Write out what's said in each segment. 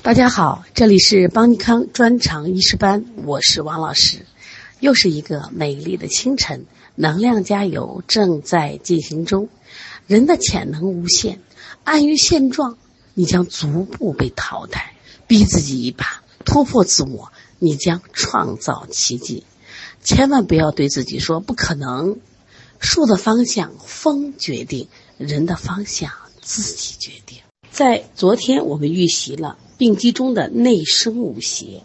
大家好，这里是邦尼康专长医师班，我是王老师。又是一个美丽的清晨，能量加油正在进行中。人的潜能无限，安于现状，你将逐步被淘汰。逼自己一把，突破自我，你将创造奇迹。千万不要对自己说不可能。树的方向风决定，人的方向自己决定。在昨天我们预习了病机中的内生五邪。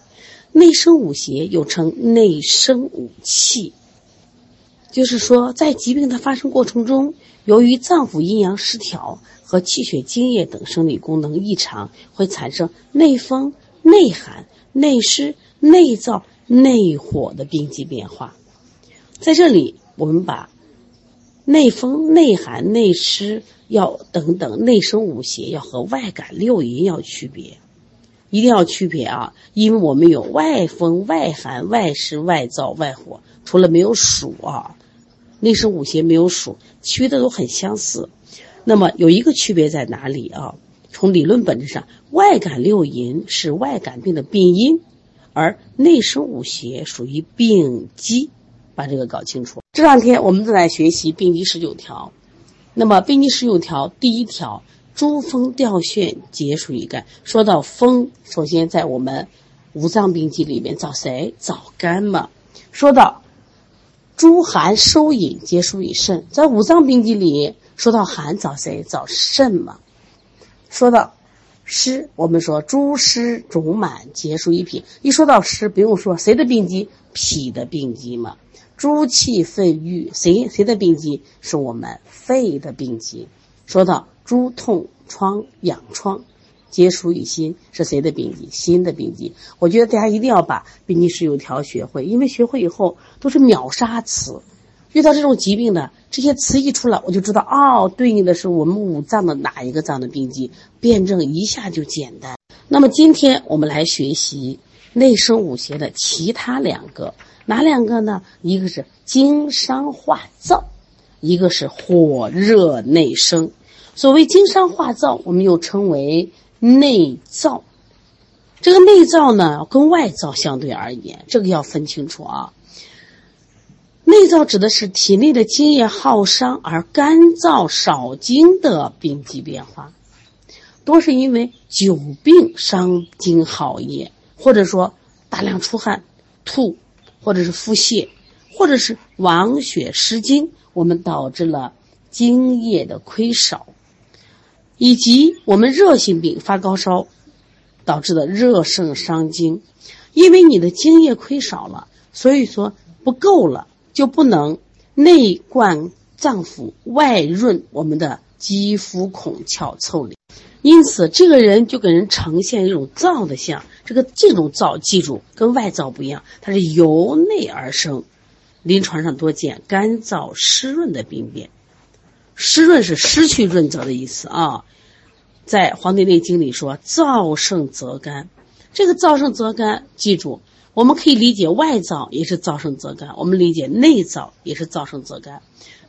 内生五邪又称内生五气，就是说，在疾病的发生过程中，由于脏腑阴阳失调和气血津液等生理功能异常，会产生内风、内寒、内湿、内燥、内火的病机变化。在这里，我们把内风、内寒、内湿要等等内生五邪要和外感六淫要区别。一定要区别啊，因为我们有外风、外寒、外湿、外燥、外火，除了没有暑啊，内生五邪没有暑，其余的都很相似。那么有一个区别在哪里啊？从理论本质上，外感六淫是外感病的病因，而内生五邪属于病机，把这个搞清楚。这两天我们正在学习病机十九条，那么病机十九条第一条。诸风调眩，皆属于肝。说到风，首先在我们五脏病机里面找谁？找肝嘛。说到诸寒收引，皆属于肾。在五脏病机里，说到寒找谁？找肾嘛。说到湿，我们说诸湿肿满，皆属于脾。一说到湿，不用说谁的病机？脾的病机嘛。诸气肺郁，谁谁的病机？是我们肺的病机。说到。诸痛疮痒疮，皆属于心，是谁的病机？心的病机。我觉得大家一定要把病机十九条学会，因为学会以后都是秒杀词。遇到这种疾病的这些词一出来，我就知道哦，对应的是我们五脏的哪一个脏的病机，辩证一下就简单。那么今天我们来学习内生五邪的其他两个，哪两个呢？一个是经伤化燥，一个是火热内生。所谓经伤化燥，我们又称为内燥。这个内燥呢，跟外燥相对而言，这个要分清楚啊。内燥指的是体内的津液耗伤而干燥少津的病机变化，多是因为久病伤津耗液，或者说大量出汗、吐，或者是腹泻，或者是亡血失精，我们导致了津液的亏少。以及我们热性病发高烧导致的热盛伤津，因为你的津液亏少了，所以说不够了，就不能内灌脏腑，外润我们的肌肤孔窍腠理，因此这个人就给人呈现一种燥的象。这个这种燥，记住跟外燥不一样，它是由内而生，临床上多见干燥湿润的病变。湿润是失去润泽的意思啊，在《黄帝内经》里说“燥盛则干”，这个“燥盛则干”，记住，我们可以理解外燥也是燥盛则干，我们理解内燥也是燥盛则干。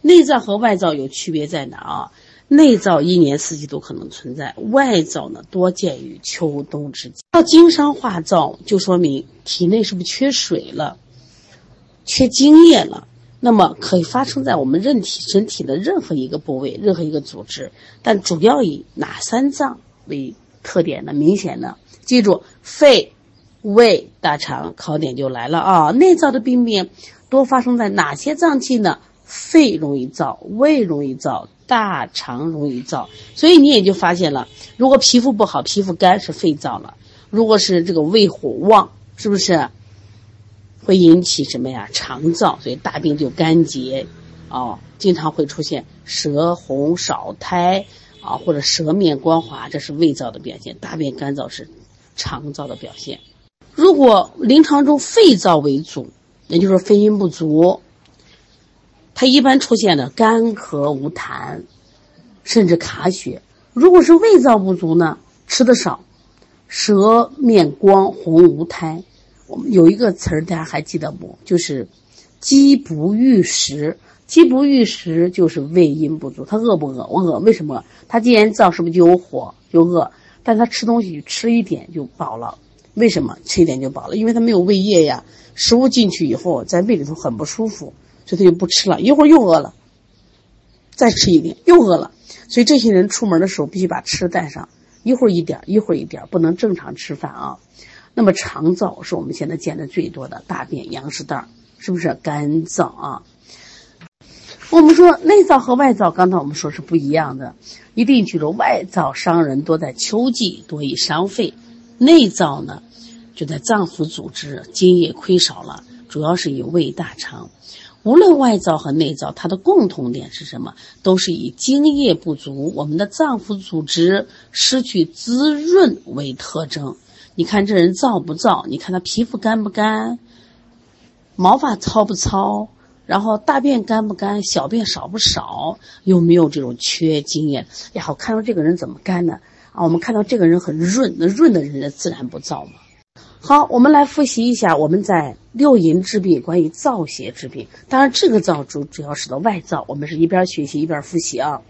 内燥和外燥有区别在哪啊？内燥一年四季都可能存在，外燥呢多见于秋冬之际。到经伤化燥，就说明体内是不是缺水了，缺津液了。那么可以发生在我们人体身体的任何一个部位、任何一个组织，但主要以哪三脏为特点呢？明显的，记住肺、胃、大肠，考点就来了啊！内脏的病变多发生在哪些脏器呢？肺容易燥，胃容易燥，大肠容易燥。所以你也就发现了，如果皮肤不好、皮肤干是肺燥了；如果是这个胃火旺，是不是？会引起什么呀？肠燥，所以大病就干结，哦，经常会出现舌红少苔啊，或者舌面光滑，这是胃燥的表现。大便干燥是肠燥的表现。如果临床中肺燥为主，也就是肺阴不足，它一般出现的干咳无痰，甚至卡血。如果是胃燥不足呢，吃的少，舌面光红无苔。我们有一个词儿，大家还记得不？就是“饥不欲食”。饥不欲食就是胃阴不足。他饿不饿？我饿。为什么？他既然燥，是不是就有火？就饿。但他吃东西吃一点就饱了。为什么吃一点就饱了？因为他没有胃液呀，食物进去以后在胃里头很不舒服，所以他就不吃了。一会儿又饿了，再吃一点又饿了。所以这些人出门的时候必须把吃带上，一会儿一点，一会儿一点，不能正常吃饭啊。那么肠燥是我们现在见的最多的，大便羊屎蛋儿，是不是干燥啊？我们说内燥和外燥，刚才我们说是不一样的。一定记住，外燥伤人多在秋季，多以伤肺；内燥呢，就在脏腑组织津液亏少了，主要是以胃大肠。无论外燥和内燥，它的共同点是什么？都是以津液不足，我们的脏腑组织失去滋润为特征。你看这人燥不燥？你看他皮肤干不干？毛发糙不糙？然后大便干不干？小便少不少？有没有这种缺津液？呀，我看到这个人怎么干呢？啊，我们看到这个人很润，那润的人自然不燥嘛。好，我们来复习一下我们在六淫治病关于燥邪治病。当然，这个燥主主要是的外燥，我们是一边学习一边复习啊。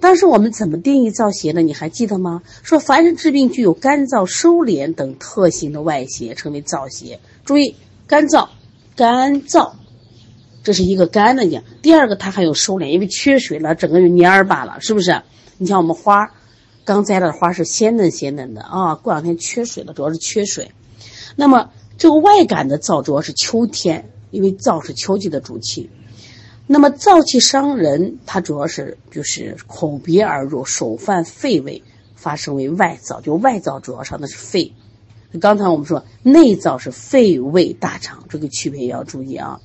但是我们怎么定义燥邪呢？你还记得吗？说凡是治病具有干燥、收敛等特性的外邪，称为燥邪。注意，干燥，干燥，这是一个干的讲。第二个，它还有收敛，因为缺水了，整个就蔫儿巴了，是不是？你像我们花，刚栽的花是鲜嫩鲜嫩的啊，过两天缺水了，主要是缺水。那么这个外感的燥主要是秋天，因为燥是秋季的主气。那么燥气伤人，它主要是就是口鼻而入，手犯肺胃，发生为外燥。就外燥主要伤的是肺。刚才我们说内燥是肺胃大肠，这个区别也要注意啊。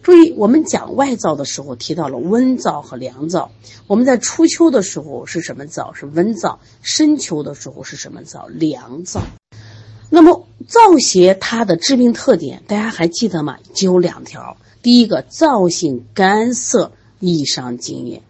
注意，我们讲外燥的时候提到了温燥和凉燥。我们在初秋的时候是什么燥？是温燥。深秋的时候是什么燥？凉燥。那么燥邪它的致病特点，大家还记得吗？只有两条。第一个燥性干涩，易伤津液。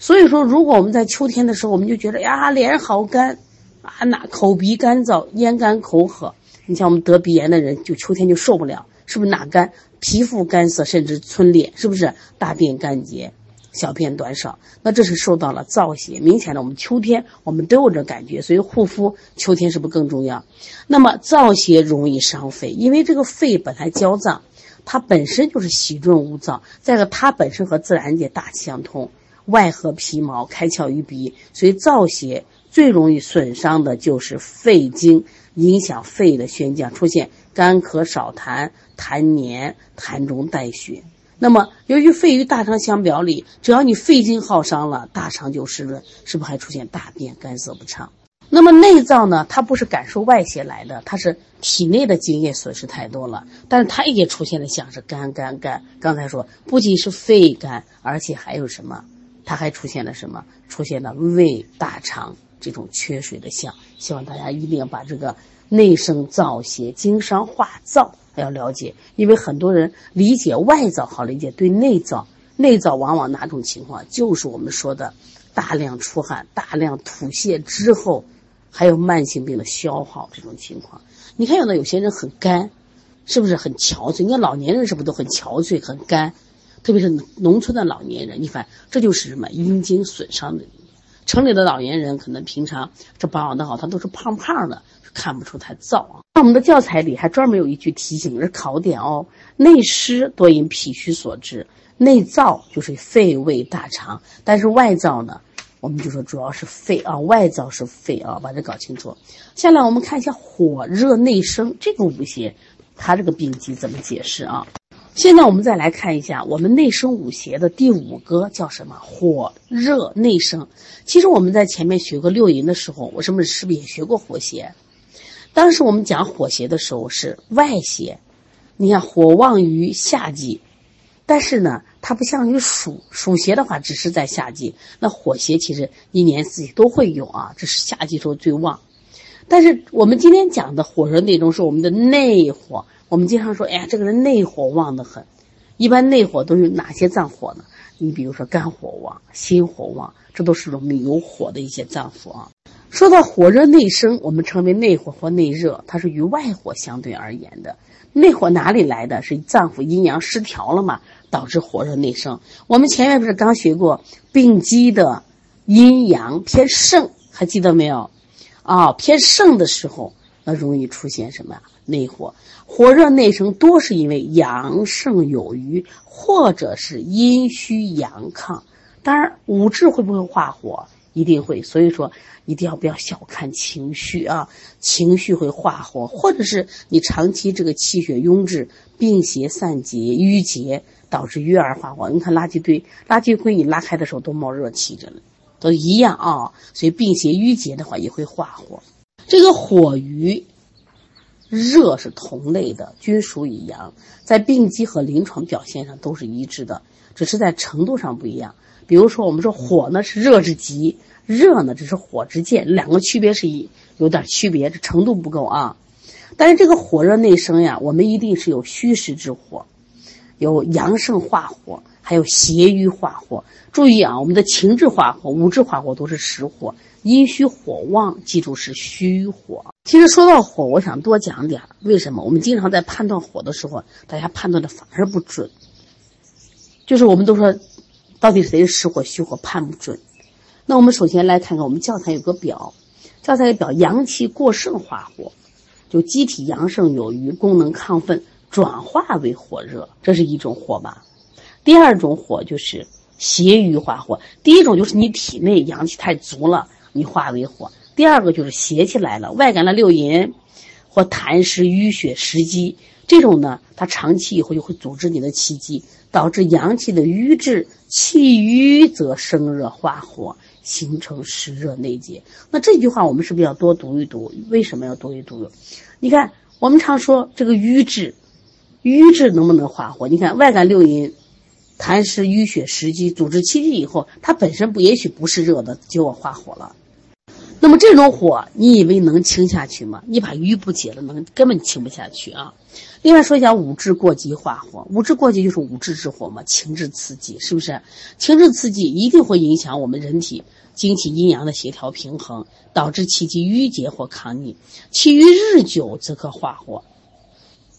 所以说，如果我们在秋天的时候，我们就觉得呀，脸好干，啊，那口鼻干燥，咽干口渴。你像我们得鼻炎的人，就秋天就受不了，是不是？哪干？皮肤干涩，甚至皴裂，是不是？大便干结，小便短少，那这是受到了燥邪。明显的，我们秋天我们都有这感觉，所以护肤秋天是不是更重要？那么燥邪容易伤肺，因为这个肺本来焦脏。它本身就是喜润无燥，再个它本身和自然界大气相通，外合皮毛，开窍于鼻，所以燥邪最容易损伤的就是肺经，影响肺的宣降，出现干咳少痰、痰黏、痰中带血。那么由于肺与大肠相表里，只要你肺经耗伤了，大肠就湿润，是不是还出现大便干涩不畅？那么内脏呢？它不是感受外邪来的，它是体内的津液损失太多了。但是它也出现了像是干干干。刚才说不仅是肺干，而且还有什么？它还出现了什么？出现了胃大肠这种缺水的象。希望大家一定要把这个内生燥邪、经伤化燥要了解，因为很多人理解外燥好理解，对内燥，内燥往往哪种情况？就是我们说的大量出汗、大量吐泻之后。还有慢性病的消耗这种情况，你看有的有些人很干，是不是很憔悴？你看老年人是不是都很憔悴、很干？特别是农村的老年人，你看这就是什么阴经损伤的。城里的老年人可能平常这保养的好，他都是胖胖的，看不出他燥啊。那我们的教材里还专门有一句提醒是考点哦：内湿多因脾虚所致，内燥就是肺胃大肠，但是外燥呢？我们就说主要是肺啊，外燥是肺啊，把这搞清楚。下来我们看一下火热内生这个五邪，它这个病机怎么解释啊？现在我们再来看一下我们内生五邪的第五个叫什么？火热内生。其实我们在前面学过六淫的时候，我是不是是不是也学过火邪？当时我们讲火邪的时候是外邪，你看火旺于夏季。但是呢，它不像于暑暑邪的话，只是在夏季。那火邪其实一年四季都会有啊，这是夏季时候最旺。但是我们今天讲的火热内中是我们的内火。我们经常说，哎呀，这个人内火旺得很。一般内火都是哪些脏火呢？你比如说肝火旺、心火旺，这都是我们有火的一些脏腑啊。说到火热内生，我们称为内火或内热，它是与外火相对而言的。内火哪里来的？是脏腑阴阳失调了嘛？导致火热内生。我们前面不是刚学过病机的阴阳偏盛，还记得没有？啊偏盛的时候，那容易出现什么内火？火热内生多是因为阳盛有余，或者是阴虚阳亢。当然，五志会不会化火？一定会。所以说，一定要不要小看情绪啊！情绪会化火，或者是你长期这个气血壅滞、病邪散结、淤结，导致瘀而化火。你看垃圾堆，垃圾堆你拉开的时候都冒热气着呢，都一样啊。所以病邪淤结的话也会化火。这个火瘀热是同类的，均属于阳，在病机和临床表现上都是一致的，只是在程度上不一样。比如说，我们说火呢是热之极，热呢只是火之见，两个区别是一有点区别，这程度不够啊。但是这个火热内生呀，我们一定是有虚实之火，有阳盛化火，还有邪瘀化火。注意啊，我们的情志化火、五志化火都是实火，阴虚火旺，记住是虚火。其实说到火，我想多讲点儿。为什么？我们经常在判断火的时候，大家判断的反而不准。就是我们都说。到底谁是实火虚火判不准？那我们首先来看看我们教材有个表，教材有表阳气过盛化火，就机体阳盛有余，功能亢奋，转化为火热，这是一种火吧。第二种火就是邪瘀化火，第一种就是你体内阳气太足了，你化为火；第二个就是邪气来了，外感了六淫或痰湿淤血食积，这种呢，它长期以后就会阻滞你的气机。导致阳气的瘀滞，气瘀则生热化火，形成湿热内结。那这句话我们是不是要多读一读？为什么要读一读？你看，我们常说这个瘀滞，瘀滞能不能化火？你看外感六淫，痰湿淤血食积，阻滞气机以后，它本身不也许不是热的，结果化火了。那么这种火，你以为能清下去吗？你把瘀不解了，能根本清不下去啊！另外说一下五志过激化火，五志过激就是五志之火嘛，情志刺激，是不是？情志刺激一定会影响我们人体精气阴阳的协调平衡，导致气机郁结或抗逆。气郁日久则可化火。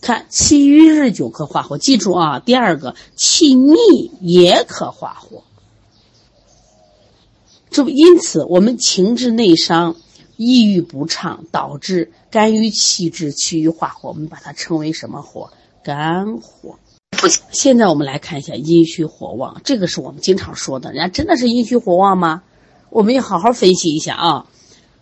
看气郁日久可化火，记住啊！第二个，气逆也可化火。这不，因此我们情志内伤、抑郁不畅，导致肝郁气滞、气郁化火，我们把它称为什么火？肝火。现在我们来看一下阴虚火旺，这个是我们经常说的，人家真的是阴虚火旺吗？我们要好好分析一下啊。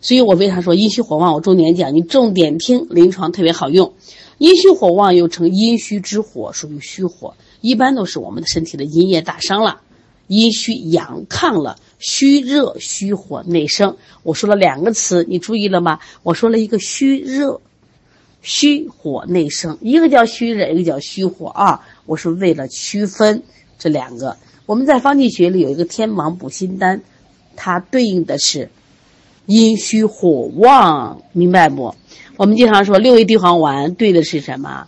所以我为啥说阴虚火旺？我重点讲，你重点听，临床特别好用。阴虚火旺又称阴虚之火，属于虚火，一般都是我们的身体的阴液大伤了。阴虚阳亢了，虚热虚火内生。我说了两个词，你注意了吗？我说了一个虚热，虚火内生，一个叫虚热，一个叫虚火啊。我是为了区分这两个。我们在方剂学里有一个天王补心丹，它对应的是阴虚火旺，明白不？我们经常说六味地黄丸对的是什么？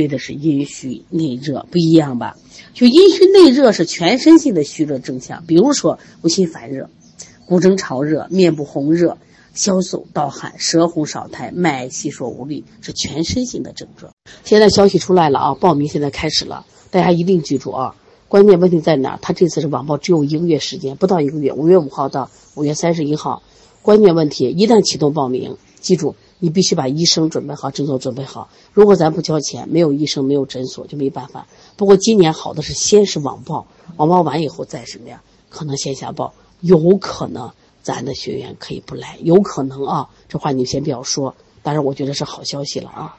对的是阴虚内热，不一样吧？就阴虚内热是全身性的虚热症象，比如说无心烦热、骨蒸潮热、面部红热、消瘦盗汗、舌红少苔、脉细数无力，是全身性的症状。现在消息出来了啊，报名现在开始了，大家一定记住啊！关键问题在哪？他这次是网报只有一个月时间，不到一个月，五月五号到五月三十一号。关键问题一旦启动报名，记住。你必须把医生准备好，诊所准备好。如果咱不交钱，没有医生，没有诊所，就没办法。不过今年好的是，先是网报，网报完以后再什么呀？可能线下报，有可能咱的学员可以不来，有可能啊。这话你先不要说，但是我觉得是好消息了啊。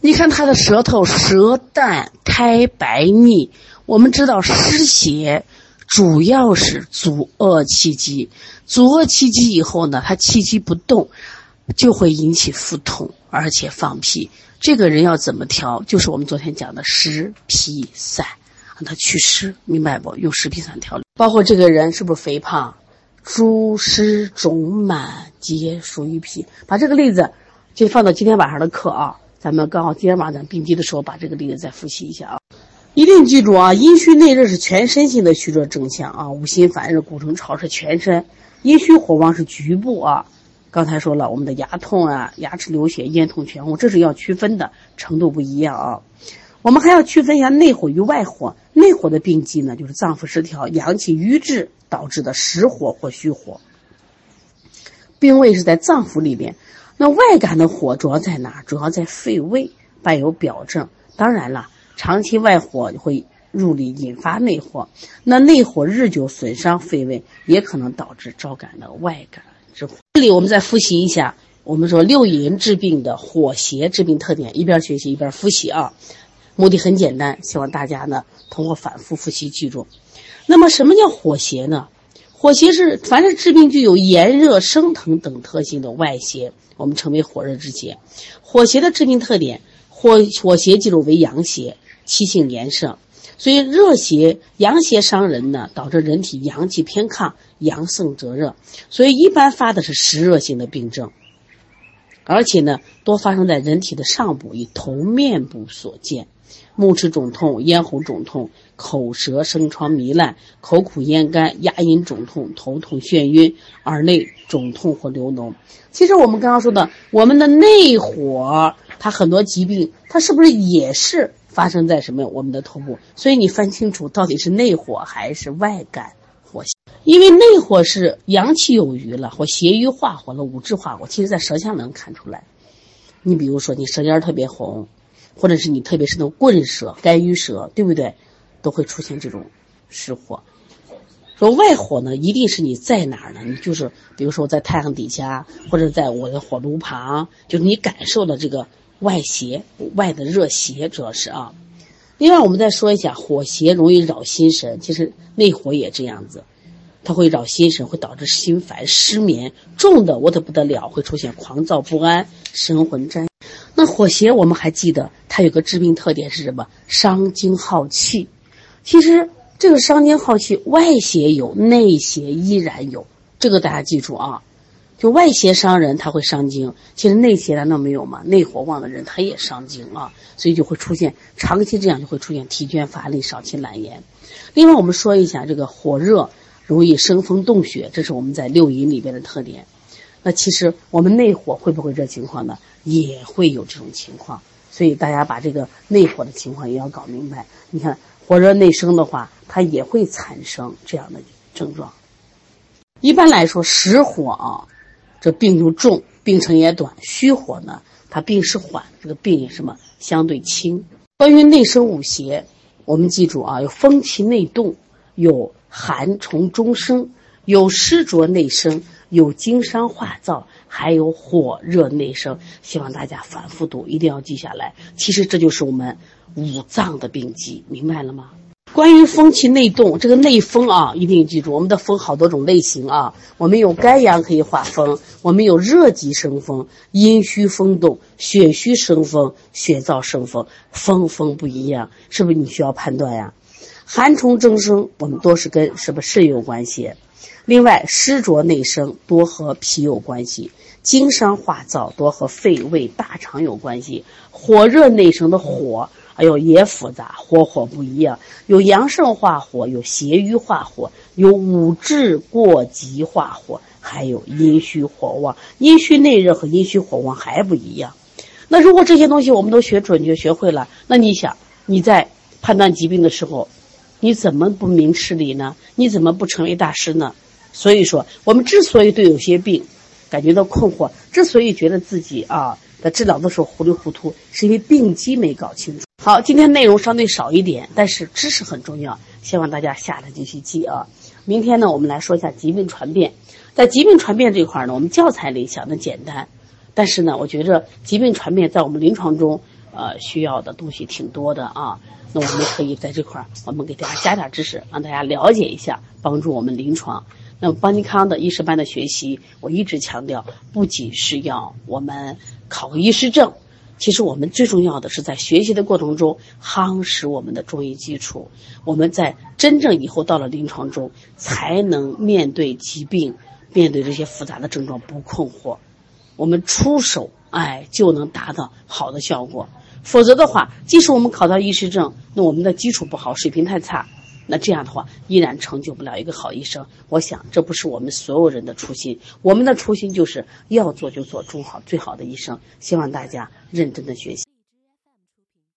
你看他的舌头，舌淡苔白腻。我们知道湿邪主要是阻遏气机，阻遏气机以后呢，他气机不动。就会引起腹痛，而且放屁。这个人要怎么调？就是我们昨天讲的湿脾散，让他祛湿，明白不？用湿脾散调理。包括这个人是不是肥胖、诸湿肿满，皆属于脾。把这个例子就放到今天晚上的课啊，咱们刚好今天晚上咱病机的时候，把这个例子再复习一下啊。一定记住啊，阴虚内热是全身性的虚热症象啊，五心烦热、骨蒸潮是全身，阴虚火旺是局部啊。刚才说了，我们的牙痛啊、牙齿流血、咽痛、全红，这是要区分的程度不一样啊。我们还要区分一下内火与外火。内火的病机呢，就是脏腑失调、阳气瘀滞导致的实火或虚火。病位是在脏腑里边。那外感的火主要在哪？主要在肺胃，伴有表症。当然了，长期外火会入里，引发内火。那内火日久损伤肺胃，也可能导致招感的外感之火。这里我们再复习一下，我们说六淫治病的火邪治病特点，一边学习一边复习啊。目的很简单，希望大家呢通过反复复习记住。那么什么叫火邪呢？火邪是凡是治病具有炎热、升腾等特性的外邪，我们称为火热之邪。火邪的治病特点，火火邪记录为阳邪，气性炎盛，所以热邪、阳邪伤人呢，导致人体阳气偏亢，阳盛则热，所以一般发的是湿热性的病症，而且呢，多发生在人体的上部，以头面部所见。目赤肿痛、咽喉肿痛、口舌生疮糜烂、口苦咽干、牙龈肿痛、头痛眩晕、耳内肿痛或流脓。其实我们刚刚说的，我们的内火，它很多疾病，它是不是也是发生在什么我们的头部？所以你分清楚到底是内火还是外感火。因为内火是阳气有余了，或邪瘀化火了，五滞化火，其实在舌象能看出来。你比如说，你舌尖特别红。或者是你特别是那种棍舌、干郁舌，对不对？都会出现这种湿火。说外火呢，一定是你在哪儿呢？你就是比如说在太阳底下，或者在我的火炉旁，就是你感受的这个外邪、外的热邪，主要是啊。另外，我们再说一下，火邪容易扰心神，其实内火也这样子，它会扰心神，会导致心烦、失眠，重的我得不得了，会出现狂躁不安、神魂沾。那火邪我们还记得，它有个致病特点是什么？伤精耗气。其实这个伤精耗气，外邪有，内邪依然有，这个大家记住啊。就外邪伤人，它会伤精；其实内邪难道没有吗？内火旺的人，他也伤精啊，所以就会出现长期这样就会出现疲倦乏力、少气懒言。另外，我们说一下这个火热容易生风动血，这是我们在六淫里边的特点。那其实我们内火会不会这情况呢？也会有这种情况，所以大家把这个内火的情况也要搞明白。你看火热内生的话，它也会产生这样的症状。一般来说，实火啊，这病就重，病程也短；虚火呢，它病是缓，这个病什么相对轻。关于内生五邪，我们记住啊，有风气内动，有寒从中生，有湿浊内生。有经伤化燥，还有火热内生，希望大家反复读，一定要记下来。其实这就是我们五脏的病机，明白了吗？关于风气内动，这个内风啊，一定记住，我们的风好多种类型啊。我们有肝阳可以化风，我们有热极生风、阴虚风动、血虚生风、血燥生风，风风不一样，是不是你需要判断呀？寒虫增生，我们多是跟什么肾有关系？另外，湿浊内生多和脾有关系，经伤化燥多和肺胃大肠有关系。火热内生的火，哎呦也复杂，火火不一样，有阳盛化火，有邪瘀化火，有五滞过急化火，还有阴虚火旺。阴虚内热和阴虚火旺还不一样。那如果这些东西我们都学准确学会了，那你想你在判断疾病的时候，你怎么不明事理呢？你怎么不成为大师呢？所以说，我们之所以对有些病感觉到困惑，之所以觉得自己啊在治疗的时候糊里糊涂，是因为病机没搞清楚。好，今天内容相对少一点，但是知识很重要，希望大家下来继续记啊。明天呢，我们来说一下疾病传变。在疾病传变这块呢，我们教材里讲的简单，但是呢，我觉着疾病传变在我们临床中，呃，需要的东西挺多的啊。那我们可以在这块儿，我们给大家加点知识，让大家了解一下，帮助我们临床。那么邦尼康的医师班的学习，我一直强调，不仅是要我们考医师证，其实我们最重要的是在学习的过程中夯实我们的中医基础。我们在真正以后到了临床中，才能面对疾病，面对这些复杂的症状不困惑，我们出手哎就能达到好的效果。否则的话，即使我们考到医师证，那我们的基础不好，水平太差。那这样的话，依然成就不了一个好医生。我想，这不是我们所有人的初心。我们的初心就是要做就做中好最好的医生。希望大家认真的学习。